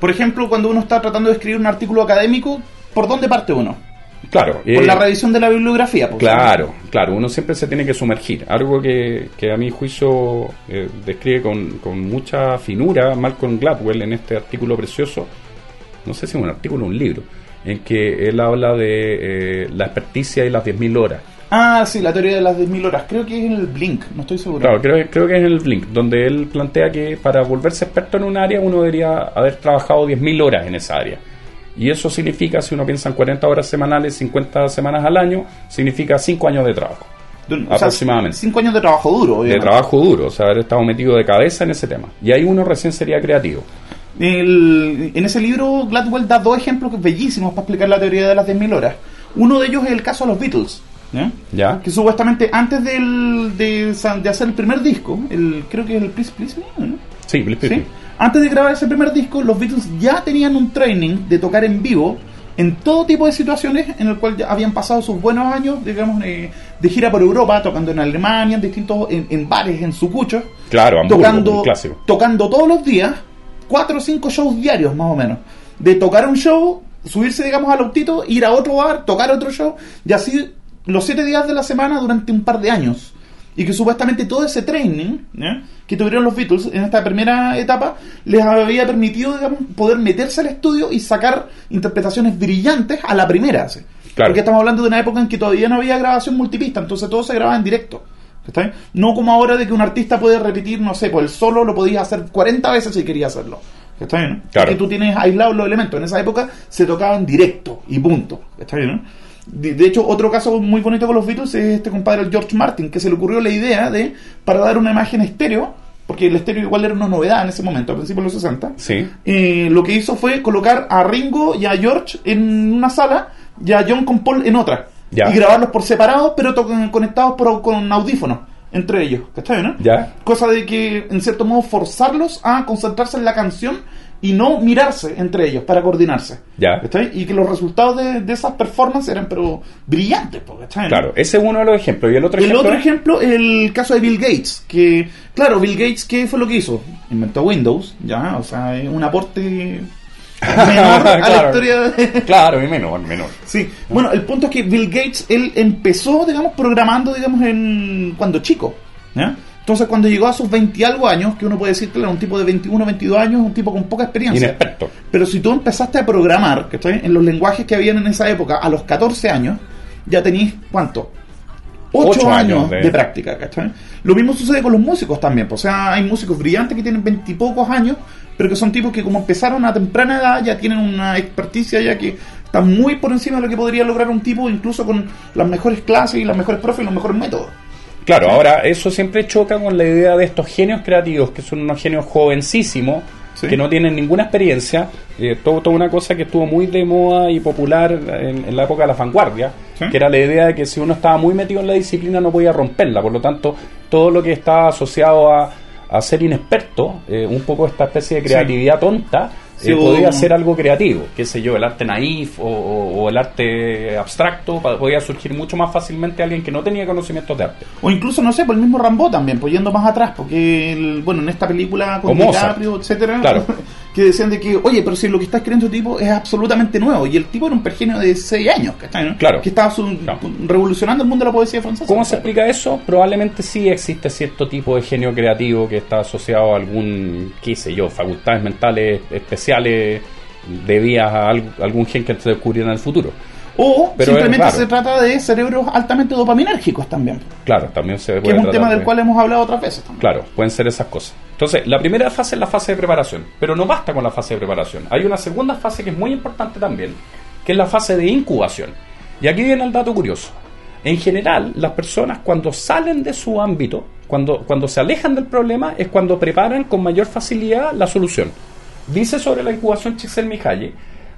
Speaker 1: Por ejemplo, cuando uno está tratando de escribir un artículo académico, ¿por dónde parte uno?
Speaker 2: Claro,
Speaker 1: Por
Speaker 2: eh,
Speaker 1: la revisión de la bibliografía. pues.
Speaker 2: Claro, claro, uno siempre se tiene que sumergir. Algo que, que a mi juicio eh, describe con, con mucha finura Malcolm Gladwell en este artículo precioso, no sé si es un artículo o un libro, en que él habla de eh, la experticia y las 10.000 horas.
Speaker 1: Ah, sí, la teoría de las 10.000 horas. Creo que es en el Blink, no estoy seguro.
Speaker 2: Claro, creo, creo que es en el Blink, donde él plantea que para volverse experto en un área uno debería haber trabajado 10.000 horas en esa área. Y eso significa, si uno piensa en 40 horas semanales, 50 semanas al año, significa 5 años de trabajo.
Speaker 1: O
Speaker 2: aproximadamente.
Speaker 1: Cinco años de trabajo duro.
Speaker 2: de trabajo duro, o sea, haber estado metido de cabeza en ese tema. Y ahí uno recién sería creativo.
Speaker 1: El- en ese libro, Gladwell da dos ejemplos bellísimos para explicar la teoría de las 10.000 horas. Uno de ellos es el caso de los Beatles. ¿ya?
Speaker 2: ¿Ya?
Speaker 1: Que supuestamente antes del, de, de hacer el primer disco, el, creo que es el Please Please Me, ¿no?
Speaker 2: Sí, Blip,
Speaker 1: ¿Sí? Antes de grabar ese primer disco, los Beatles ya tenían un training de tocar en vivo en todo tipo de situaciones en el cual ya habían pasado sus buenos años, digamos, eh, de gira por Europa, tocando en Alemania, en distintos, en, en bares, en sucuchos,
Speaker 2: Claro, Hamburgo,
Speaker 1: tocando,
Speaker 2: clásico.
Speaker 1: tocando todos los días, cuatro o cinco shows diarios más o menos. De tocar un show, subirse, digamos, al autito, ir a otro bar, tocar otro show, y así los siete días de la semana durante un par de años. Y que supuestamente todo ese training que tuvieron los Beatles en esta primera etapa les había permitido, digamos, poder meterse al estudio y sacar interpretaciones brillantes a la primera. ¿sí?
Speaker 2: Claro.
Speaker 1: Porque estamos hablando de una época en que todavía no había grabación multipista, entonces todo se grababa en directo. ¿Está bien? No como ahora de que un artista puede repetir, no sé, por el solo lo podías hacer 40 veces si quería hacerlo. ¿Está bien? no?
Speaker 2: Claro.
Speaker 1: Porque tú tienes aislados los elementos. En esa época se tocaba en directo y punto. ¿Está bien? no? De, de hecho, otro caso muy bonito con los Beatles es este compadre, George Martin, que se le ocurrió la idea de, para dar una imagen estéreo, porque el estéreo igual era una novedad en ese momento, a principios de los 60,
Speaker 2: Sí.
Speaker 1: eh, lo que hizo fue colocar a Ringo y a George en una sala y a John con Paul en otra.
Speaker 2: Ya.
Speaker 1: Y grabarlos por separado, pero conectados por, con audífonos entre ellos. ¿Cachai, no?
Speaker 2: Ya.
Speaker 1: Cosa de que, en cierto modo, forzarlos a concentrarse en la canción y no mirarse entre ellos para coordinarse.
Speaker 2: Ya.
Speaker 1: ¿Cachai? Y que los resultados de, de esas performances eran, pero brillantes. ¿cachai?
Speaker 2: Claro, ese es uno de los ejemplos. Y el otro
Speaker 1: El
Speaker 2: ejemplo.
Speaker 1: otro
Speaker 2: es-
Speaker 1: ejemplo, el caso de Bill Gates, que, claro, Bill Gates, ¿qué fue lo que hizo? Inventó Windows, ya, o sea, es un aporte menor a la
Speaker 2: Claro.
Speaker 1: historia de...
Speaker 2: Claro, y menor, menor.
Speaker 1: Sí, bueno, el punto es que Bill Gates, él empezó, digamos, programando, digamos, en cuando chico, ¿ya? Entonces, cuando llegó a sus 20 y algo años, que uno puede decir que era un tipo de 21, 22 años, un tipo con poca experiencia.
Speaker 2: Inexperto.
Speaker 1: Pero si tú empezaste a programar, que en los lenguajes que habían en esa época, a los 14 años, ya tenías, ¿cuánto? 8
Speaker 2: Ocho
Speaker 1: años,
Speaker 2: años
Speaker 1: de...
Speaker 2: de-
Speaker 1: práctica, ¿cachai? Lo mismo sucede con los músicos también, pues, o sea, hay músicos brillantes que tienen 20 y pocos años, pero que son tipos que como empezaron a temprana edad ya tienen una experticia ya que está muy por encima de lo que podría lograr un tipo incluso con las mejores clases y las mejores profes y los mejores métodos.
Speaker 2: Claro, ahora eso siempre choca con la idea de estos genios creativos, que son unos genios jovencísimos,
Speaker 1: Sí.
Speaker 2: que no tienen ninguna experiencia. Eh, todo, toda una cosa que estuvo muy de moda y popular en, en la época de la vanguardia,
Speaker 1: Sí.
Speaker 2: que era la idea de que si uno estaba muy metido en la disciplina no podía romperla. Por lo tanto, todo lo que estaba asociado a, a ser inexperto, eh, un poco esta especie de
Speaker 1: Sí.
Speaker 2: creatividad tonta,
Speaker 1: Sí,
Speaker 2: eh, podía ser algo creativo, qué sé yo, el arte naif o, o- o el arte abstracto, podía surgir mucho más fácilmente alguien que no tenía conocimientos de arte.
Speaker 1: O incluso, no sé, por el mismo Rambo también, pues yendo más atrás, porque, el- bueno, en esta película con. DiCaprio, etcétera,
Speaker 2: Claro.
Speaker 1: que decían de que, oye, pero si lo que está escribiendo este tipo es absolutamente nuevo, y el tipo era un pergenio de 6 años, ¿cachai? no?
Speaker 2: Claro.
Speaker 1: Que estaba su-
Speaker 2: Claro.
Speaker 1: revolucionando el mundo de la poesía francesa.
Speaker 2: ¿Cómo se explica eso? Probablemente sí existe cierto tipo de genio creativo que está asociado a algún, qué sé yo, facultades mentales especiales debidas a algún gen que se descubriera en el futuro.
Speaker 1: O
Speaker 2: Pero
Speaker 1: simplemente se trata de cerebros altamente dopaminérgicos también,
Speaker 2: Claro, también se
Speaker 1: que
Speaker 2: puede
Speaker 1: es un tema del
Speaker 2: de-
Speaker 1: cual hemos hablado otras veces también.
Speaker 2: Claro, pueden ser esas cosas. Entonces, la primera fase es la fase de preparación, pero no basta con la fase de preparación. Hay una segunda fase que es muy importante también, que es la fase de incubación. Y aquí viene el dato curioso. En general, las personas cuando salen de su ámbito, cuando, cuando se alejan del problema, es cuando preparan con mayor facilidad la solución. Dice sobre la incubación Csikszentmihalyi,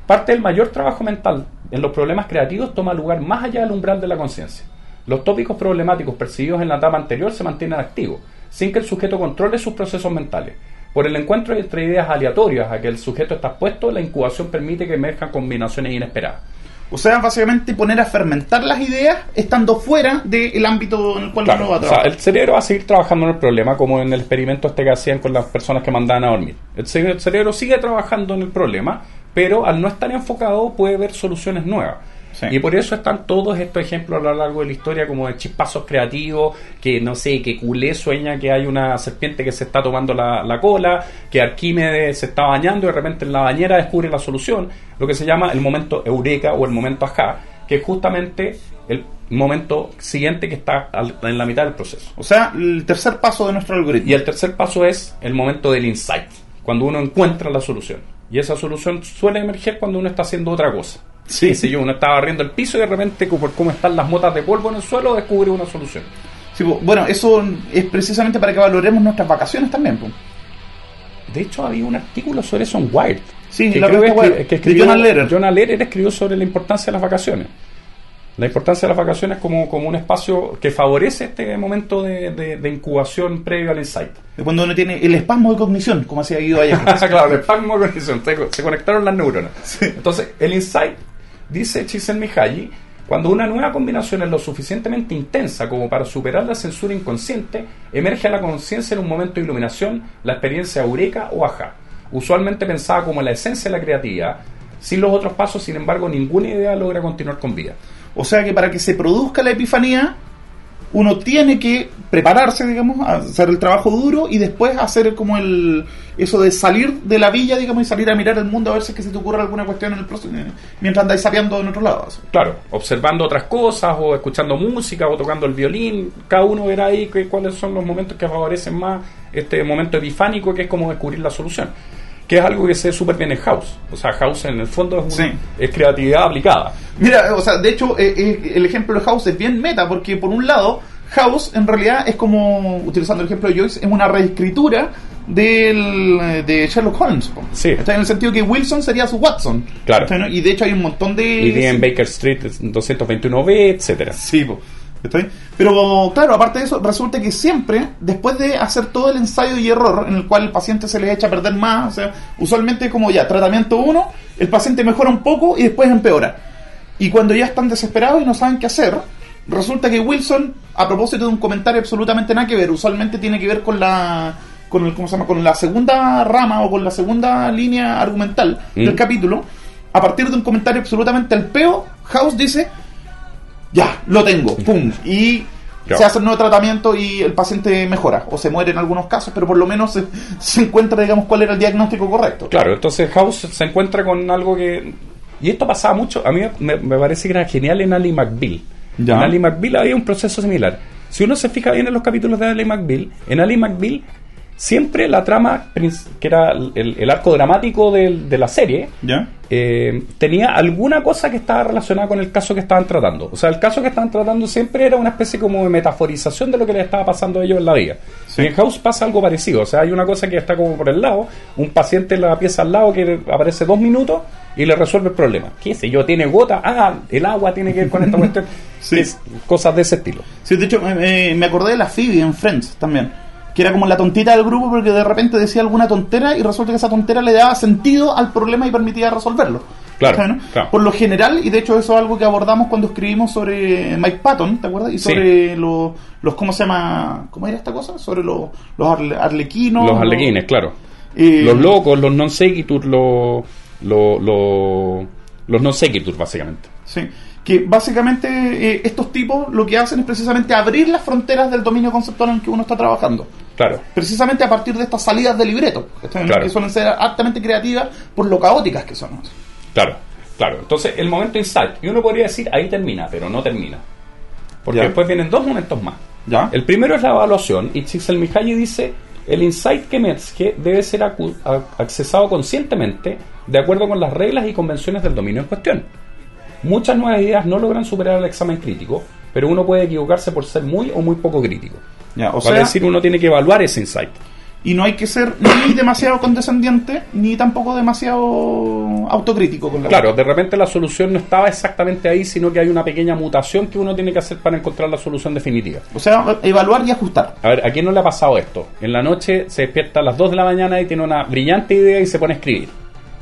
Speaker 2: parte del mayor trabajo mental en los problemas creativos toma lugar más allá del umbral de la conciencia. Los tópicos problemáticos percibidos en la etapa anterior se mantienen activos, sin que el sujeto controle sus procesos mentales. Por el encuentro entre ideas aleatorias a que el sujeto está expuesto, la incubación permite que emerjan combinaciones inesperadas.
Speaker 1: O sea, básicamente poner a fermentar las ideas estando fuera del ámbito en el cual
Speaker 2: Claro,
Speaker 1: uno va a
Speaker 2: o sea, el cerebro va a seguir trabajando en el problema, como en el experimento este que hacían con las personas que mandaban a dormir. El cerebro sigue trabajando en el problema, pero al no estar enfocado puede ver soluciones nuevas.
Speaker 1: Sí.
Speaker 2: Y por eso están todos estos ejemplos a lo largo de la historia, como de chispazos creativos, que no sé, que Culé sueña que hay una serpiente que se está tomando la, la cola, que Arquímedes se está bañando y de repente en la bañera descubre la solución, lo que se llama el momento eureka o el momento ajá, que es justamente el momento siguiente que está al- en la mitad del proceso.
Speaker 1: O sea, el tercer paso de nuestro algoritmo.
Speaker 2: Y el tercer paso es el momento del insight, cuando uno encuentra la solución. Y esa solución suele emerger cuando uno está haciendo otra cosa.
Speaker 1: Sí.
Speaker 2: Si yo, uno está barriendo el piso y de repente, por cómo están las motas de polvo en el suelo, descubre una solución.
Speaker 1: Sí, bueno, eso es precisamente para que valoremos nuestras vacaciones también.
Speaker 2: De hecho, había un artículo sobre eso en Wired.
Speaker 1: Sí,
Speaker 2: que
Speaker 1: la
Speaker 2: creo que,
Speaker 1: Wired,
Speaker 2: que
Speaker 1: de
Speaker 2: escribió
Speaker 1: Jonah Lehrer.
Speaker 2: Jonah Lehrer escribió sobre la importancia de las vacaciones. La importancia de las vacaciones como, como un espacio que favorece este momento de, de- de incubación previo al insight.
Speaker 1: De cuando uno tiene el espasmo de cognición, como hacía Guido ayer.
Speaker 2: claro, el espasmo de cognición, se, conectaron las neuronas. Entonces, el insight, dice Csikszentmihalyi, cuando una nueva combinación es lo suficientemente intensa como para superar la censura inconsciente, emerge a la conciencia en un momento de iluminación la experiencia eureka o ajá, usualmente pensada como la esencia de la creatividad. Sin los otros pasos, sin embargo, ninguna idea logra continuar con vida.
Speaker 1: O sea que para que se produzca la epifanía, uno tiene que prepararse, digamos, hacer el trabajo duro y después hacer como el eso de salir de la villa, digamos, y salir a mirar el mundo a ver si es que se te ocurre alguna cuestión en el proceso, mientras andáis sapeando en otro lado.
Speaker 2: Claro, observando otras cosas o escuchando música o tocando el violín, cada uno verá ahí que- cuáles son los momentos que favorecen más este momento epifánico que es como descubrir la solución. Que es algo que se ve súper bien en House. O sea, House en el fondo es, una-
Speaker 1: Sí.
Speaker 2: es creatividad aplicada.
Speaker 1: Mira, o sea, de hecho, eh, eh, el ejemplo de House es bien meta, porque por un lado, House en realidad es como, utilizando el ejemplo de Joyce, es una reescritura del, de Sherlock Holmes.
Speaker 2: Sí.
Speaker 1: Está en el sentido que Wilson sería su Watson.
Speaker 2: Claro.
Speaker 1: Y de hecho hay un montón de...
Speaker 2: Y en Baker Street 221B, etcétera.
Speaker 1: Sí, po. ¿Cachai? Pero claro, aparte de eso, resulta que siempre, después de hacer todo el ensayo y error, en el cual el paciente se le echa a perder más, o sea, usualmente es como ya, tratamiento 1, el paciente mejora un poco y después empeora. Y cuando ya están desesperados y no saben qué hacer, resulta que Wilson, a propósito de un comentario absolutamente nada que ver, usualmente tiene que ver con la con el, ¿cómo se llama? con la segunda rama o con la segunda línea argumental del
Speaker 2: Mm.
Speaker 1: capítulo, a partir de un comentario absolutamente al peo, House dice, ya, lo tengo, pum, y se hace un nuevo tratamiento y el paciente mejora, o se muere en algunos casos, pero por lo menos se, se encuentra, digamos, cuál era el diagnóstico correcto.
Speaker 2: Claro, entonces House se encuentra con algo que... Y esto pasaba mucho, a mí me, me parece que era genial en Ali McBeal.
Speaker 1: Ya.
Speaker 2: En Ali McBeal había un proceso similar. Si uno se fija bien en los capítulos de Ali McBeal, en Ali McBeal siempre la trama, que era el, el arco dramático del- de la serie,
Speaker 1: ¿Ya?
Speaker 2: eh, tenía alguna cosa que estaba relacionada con el caso que estaban tratando. O sea, el caso que estaban tratando siempre era una especie como de metaforización de lo que les estaba pasando a ellos en la vida.
Speaker 1: Sí.
Speaker 2: En House pasa algo parecido. O sea, hay una cosa que está como por el lado, un paciente en la pieza al lado que aparece dos minutos y le resuelve el problema. ¿Qué sé yo? ¿Tiene gota? Ah, el agua tiene que ver con esta cuestión.
Speaker 1: Sí.
Speaker 2: Es- cosas de ese estilo.
Speaker 1: Sí, de hecho, me, me acordé de la Phoebe en Friends también. Que era como la tontita del grupo porque de repente decía alguna tontera y resulta que esa tontera le daba sentido al problema y permitía resolverlo.
Speaker 2: Claro,
Speaker 1: ¿Sabes, no?
Speaker 2: claro.
Speaker 1: Por lo general, y de hecho eso es algo que abordamos cuando escribimos sobre Mike Patton, ¿te acuerdas? Y
Speaker 2: Sí.
Speaker 1: sobre los, los, ¿cómo se llama? ¿Cómo era esta cosa? Sobre los, los arle- arlequinos.
Speaker 2: Los arlequines, claro.
Speaker 1: eh,
Speaker 2: Los locos, los non sequitur, los, los, los, los non sequitur, básicamente.
Speaker 1: Sí. Que básicamente eh, estos tipos lo que hacen es precisamente abrir las fronteras del dominio conceptual en el que uno está trabajando.
Speaker 2: Claro.
Speaker 1: precisamente a partir de estas salidas de libreto, que suelen ser altamente creativas por lo caóticas que son.
Speaker 2: Claro, claro. Entonces, el momento insight. Y uno podría decir, ahí termina, pero no termina. Porque
Speaker 1: Ya.
Speaker 2: después vienen dos momentos más.
Speaker 1: ¿Ya?
Speaker 2: El primero es la evaluación. Y Csikszentmihalyi dice, el insight que emerge debe ser accesado conscientemente de acuerdo con las reglas y convenciones del dominio en cuestión. Muchas nuevas ideas no logran superar el examen crítico, pero uno puede equivocarse por ser muy o muy poco crítico.
Speaker 1: Ya, o
Speaker 2: O
Speaker 1: sea,
Speaker 2: decir, uno tiene que evaluar ese insight.
Speaker 1: y no hay que ser ni demasiado condescendiente, ni tampoco demasiado autocrítico con la
Speaker 2: Claro, de repente la solución no estaba exactamente ahí, sino que hay una pequeña mutación que uno tiene que hacer para encontrar la solución definitiva.
Speaker 1: O sea, evaluar y ajustar.
Speaker 2: A ver, ¿a quién no le ha pasado esto? En la noche se despierta a las 2 de la mañana y tiene una brillante idea y se pone a escribir.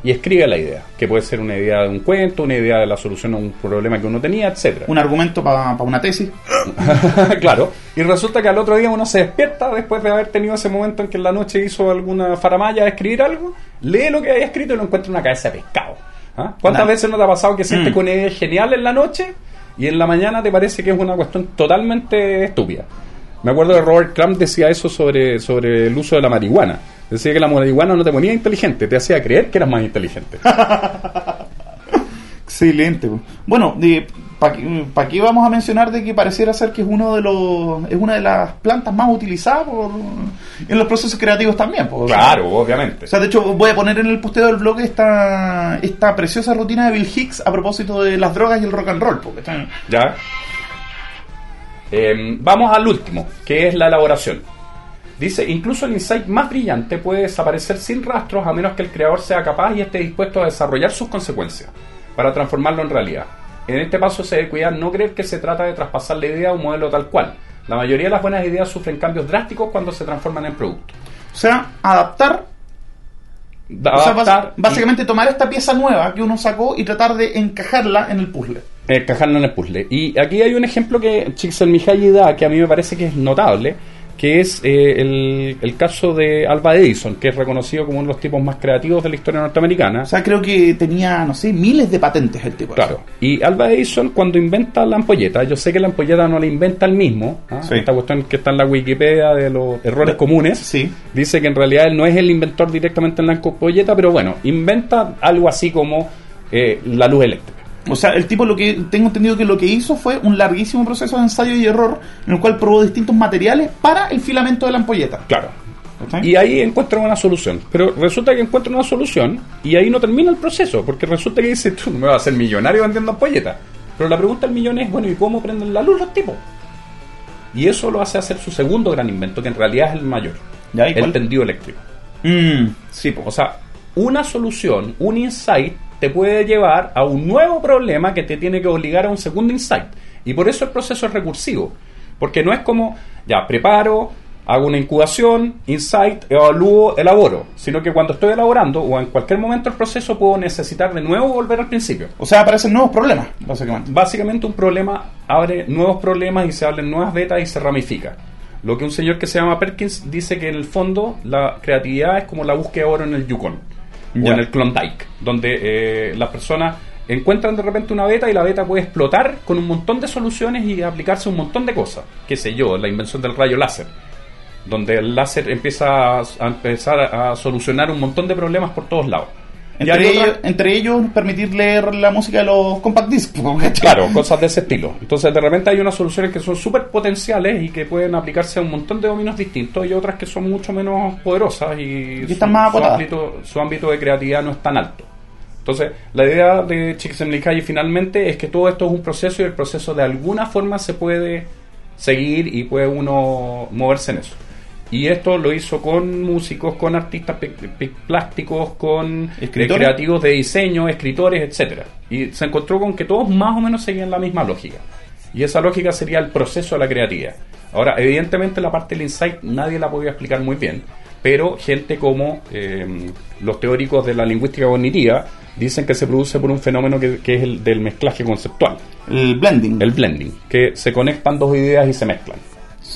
Speaker 2: Y escribe la idea, que puede ser una idea de un cuento, una idea de la solución a un problema que uno tenía, etcétera.
Speaker 1: Un argumento para una tesis.
Speaker 2: claro. Y resulta que al otro día uno se despierta después de haber tenido ese momento en que en la noche hizo alguna faramaya de escribir algo, lee lo que había escrito y lo encuentra en una cabeza de pescado. ¿Ah? ¿Cuántas veces no te ha pasado que sientes
Speaker 1: Mm.
Speaker 2: una idea genial en la noche y en la mañana te parece que es una cuestión totalmente estúpida? Me acuerdo de Robert Crumb decía eso sobre, sobre el uso de la marihuana. Decía que la marihuana no te ponía inteligente, te hacía creer que eras más inteligente.
Speaker 1: Excelente. Bueno, ¿para qué vamos a mencionar de que pareciera ser que es uno de los es una de las plantas más utilizadas por- en los procesos creativos también? po?
Speaker 2: claro, obviamente.
Speaker 1: O sea, de hecho, voy a poner en el posteo del blog esta, esta preciosa rutina de Bill Hicks a propósito de las drogas y el rock and roll. Porque
Speaker 2: ¿Ya? Eh, vamos al último, que es la elaboración. Dice, incluso el insight más brillante puede desaparecer sin rastros a menos que el creador sea capaz y esté dispuesto a desarrollar sus consecuencias para transformarlo en realidad. En este paso se debe cuidar no creer que se trata de traspasar la idea a un modelo tal cual. La mayoría de las buenas ideas sufren cambios drásticos cuando se transforman en producto.
Speaker 1: O sea, adaptar, o sea, bas-
Speaker 2: Adaptar
Speaker 1: básicamente tomar esta pieza nueva que uno sacó y tratar de encajarla en el puzzle.
Speaker 2: encajarlo en el puzzle. Y aquí hay un ejemplo que Csikszentmihalyi da que a mí me parece que es notable, que es eh, el, el caso de Alba Edison, que es reconocido como uno de los tipos más creativos de la historia norteamericana.
Speaker 1: O sea, creo que tenía, no sé, miles de patentes el tipo.
Speaker 2: Claro. Y Alba Edison cuando inventa la ampolleta, yo sé que la ampolleta no la inventa él mismo, ¿ah?
Speaker 1: Sí.
Speaker 2: esta cuestión que está en la Wikipedia de los errores comunes,
Speaker 1: Sí.
Speaker 2: dice que en realidad él no es el inventor directamente en la ampolleta, pero bueno, inventa algo así como eh, la luz eléctrica.
Speaker 1: O sea, el tipo lo que tengo entendido que lo que hizo fue un larguísimo proceso de ensayo y error en el cual probó distintos materiales para el filamento de la ampolleta.
Speaker 2: Claro. Y ahí encuentran una solución. Pero resulta que encuentran una solución y ahí no termina el proceso, porque resulta que dice, tú no me vas a hacer millonario vendiendo ampolletas. Pero la pregunta del millón es, bueno, ¿y cómo prenden la luz los tipos? Y eso lo hace hacer su segundo gran invento, que en realidad es el mayor.
Speaker 1: ¿Ya? ¿Y
Speaker 2: el tendido eléctrico.
Speaker 1: Mm, sí, po.
Speaker 2: O sea, una solución, un insight, te puede llevar a un nuevo problema que te tiene que obligar a un segundo insight. Y por eso el proceso es recursivo. Porque no es como, ya, preparo, hago una incubación, insight, evalúo, elaboro. Sino que cuando estoy elaborando o en cualquier momento del proceso puedo necesitar de nuevo volver al principio.
Speaker 1: O sea, aparecen nuevos problemas, básicamente.
Speaker 2: Básicamente un problema abre nuevos problemas y se abren nuevas vetas y se ramifica. Lo que un señor que se llama Perkins dice que en el fondo la creatividad es como la búsqueda de oro en el Yukon o en el Klondike, donde eh, las personas encuentran de repente una beta y la beta puede explotar con un montón de soluciones y aplicarse un montón de cosas. Qué sé yo, la invención del rayo láser, donde el láser empieza a, a empezar a solucionar un montón de problemas por todos lados.
Speaker 1: Entre, ellos, entre ellos, permitir leer la música de los compact discs.
Speaker 2: Claro, cosas de ese estilo. Entonces, de repente hay unas soluciones que son súper potenciales y que pueden aplicarse a un montón de dominios distintos y otras que son mucho menos poderosas y,
Speaker 1: Y están más
Speaker 2: su, ámbito, su ámbito de creatividad no es tan alto. Entonces, la idea de Csikszentmihalyi finalmente es que todo esto es un proceso y el proceso de alguna forma se puede seguir y puede uno moverse en eso. Y esto lo hizo con músicos, con artistas plásticos, con eh,
Speaker 1: ¿Escritores?
Speaker 2: creativos de diseño, escritores, etcétera. Y se encontró con que todos más o menos seguían la misma lógica. Y esa lógica sería el proceso de la creatividad. Ahora, evidentemente la parte del insight nadie la podía explicar muy bien, pero gente como eh, los teóricos de la lingüística cognitiva dicen que se produce por un fenómeno que, que es el del mezclaje conceptual,
Speaker 1: El blending.
Speaker 2: el blending, que se conectan dos ideas y se mezclan.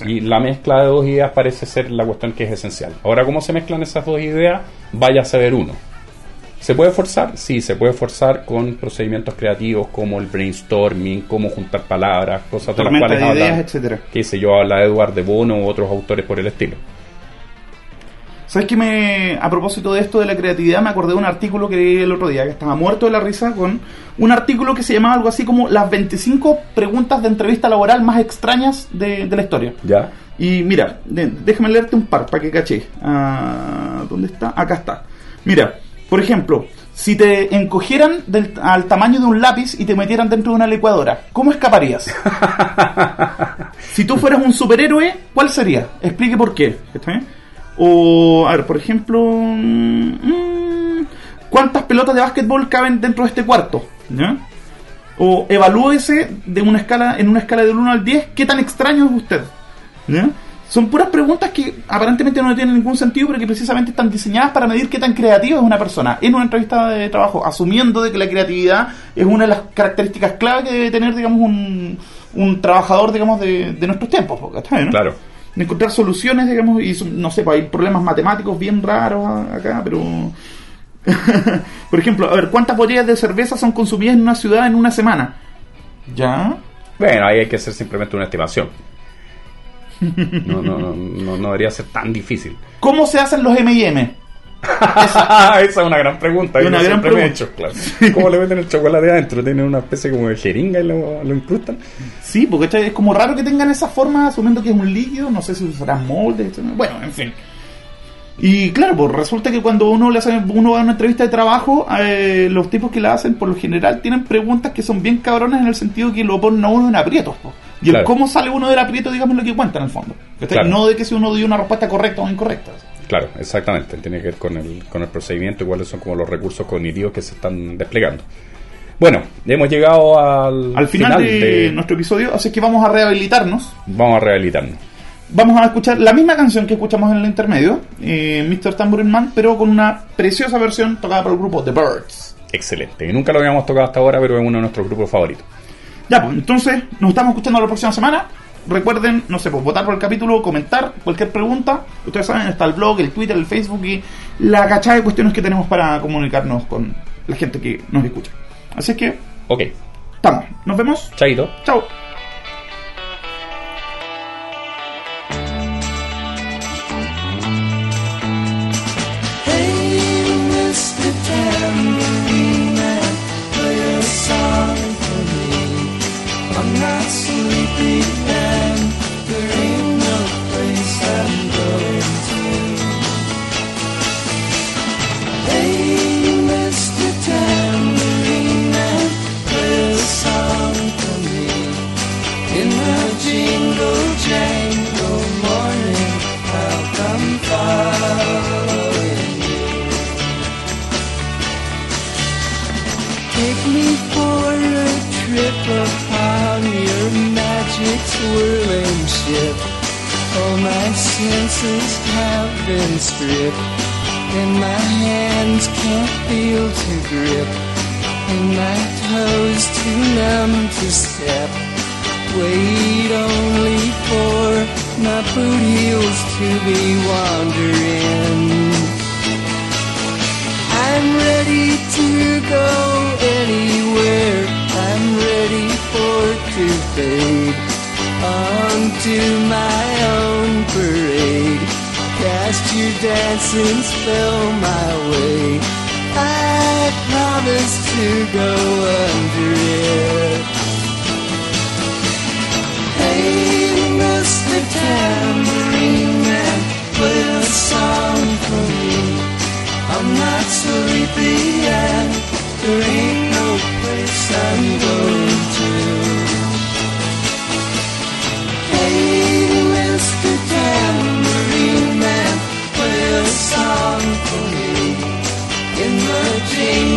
Speaker 2: Y la mezcla de dos ideas parece ser la cuestión que es esencial. Ahora, ¿cómo se mezclan esas dos ideas? Vaya a saber uno. ¿Se puede forzar? Sí, se puede forzar con procedimientos creativos como el brainstorming, cómo juntar palabras, cosas de las cuales
Speaker 1: de ideas,
Speaker 2: hablan,
Speaker 1: etcétera.
Speaker 2: qué sé yo, habla de Bono u otros autores por el estilo.
Speaker 1: ¿Sabes qué me, a propósito de esto de la creatividad, me acordé de un artículo que leí el otro día, que estaba muerto de la risa con un artículo que se llamaba algo así como las 25 preguntas de entrevista laboral más extrañas de, de la historia.
Speaker 2: ¿Ya?
Speaker 1: Y mira, déjame leerte un par para que caché. Ah, ¿Dónde está? Acá está. Mira, por ejemplo, si te encogieran del- al tamaño de un lápiz y te metieran dentro de una licuadora, ¿cómo escaparías? si tú fueras un superhéroe, ¿cuál sería? Explique por qué. ¿está bien? O, a ver, por ejemplo, mm, ¿cuántas pelotas de básquetbol caben dentro de este cuarto? ¿Ya? O evalúese de una escala, en una escala del 1 al 10, ¿qué tan extraño es usted? ¿Ya? Son puras preguntas que aparentemente no tienen ningún sentido, pero que precisamente están diseñadas para medir qué tan creativa es una persona en una entrevista de trabajo, asumiendo de que la creatividad es una de las características clave que debe tener, digamos, un, un trabajador, digamos, de, de nuestros tiempos. ¿cachai, no?
Speaker 2: Claro.
Speaker 1: De encontrar soluciones, digamos, y no sé, pues hay problemas matemáticos bien raros acá, pero... Por ejemplo, a ver, ¿cuántas botellas de cerveza son consumidas en una ciudad en una semana? ¿Ya?
Speaker 2: Bueno, ahí hay que hacer simplemente una estimación. No, no, no, no, no debería ser tan difícil.
Speaker 1: ¿Cómo se hacen los M&M?
Speaker 2: Esa es una gran pregunta.
Speaker 1: Una
Speaker 2: yo
Speaker 1: gran
Speaker 2: siempre me he
Speaker 1: pregunta.
Speaker 2: hecho, claro. ¿Cómo le meten el chocolate adentro? ¿Tienen una especie como de jeringa y lo, lo incrustan?
Speaker 1: Sí, porque es como raro que tengan esa forma asumiendo que es un líquido, no sé si usarán moldes, bueno, en fin. Y claro, pues resulta que cuando uno le hace, uno va a una entrevista de trabajo, eh, los tipos que la hacen por lo general tienen preguntas que son bien cabronas en el sentido que lo ponen a uno en aprietos. po. Y el cómo sale uno del aprieto, digamos, lo que cuenta en el fondo. No de que si uno dio una respuesta correcta o incorrecta.
Speaker 2: Claro, exactamente. Tiene que ver con el, con el procedimiento y cuáles son como los recursos cognitivos que se están desplegando. Bueno, hemos llegado al,
Speaker 1: Al final, de, nuestro episodio, así que vamos a rehabilitarnos.
Speaker 2: Vamos a rehabilitarnos.
Speaker 1: Vamos a escuchar la misma canción que escuchamos en el intermedio, eh, Mr. Tambourine Man, pero con una preciosa versión tocada por el grupo The Birds.
Speaker 2: Excelente. Y nunca lo habíamos tocado hasta ahora, pero es uno de nuestros grupos favoritos.
Speaker 1: Ya, pues entonces nos estamos escuchando la próxima semana. Recuerden, no sé, pues votar por el capítulo, comentar cualquier pregunta. Ustedes saben, está el blog, el Twitter, el Facebook y la cachada de cuestiones que tenemos para comunicarnos con la gente que nos escucha. Así es que,
Speaker 2: Ok,
Speaker 1: estamos. Nos vemos.
Speaker 2: chaito.
Speaker 1: Chao.
Speaker 4: dancing spell my way. I promise to go under it. Hey, Mr. Tambourine Man, play a song for me. I'm not sleepy yet. There ain't no place I'm going. sing.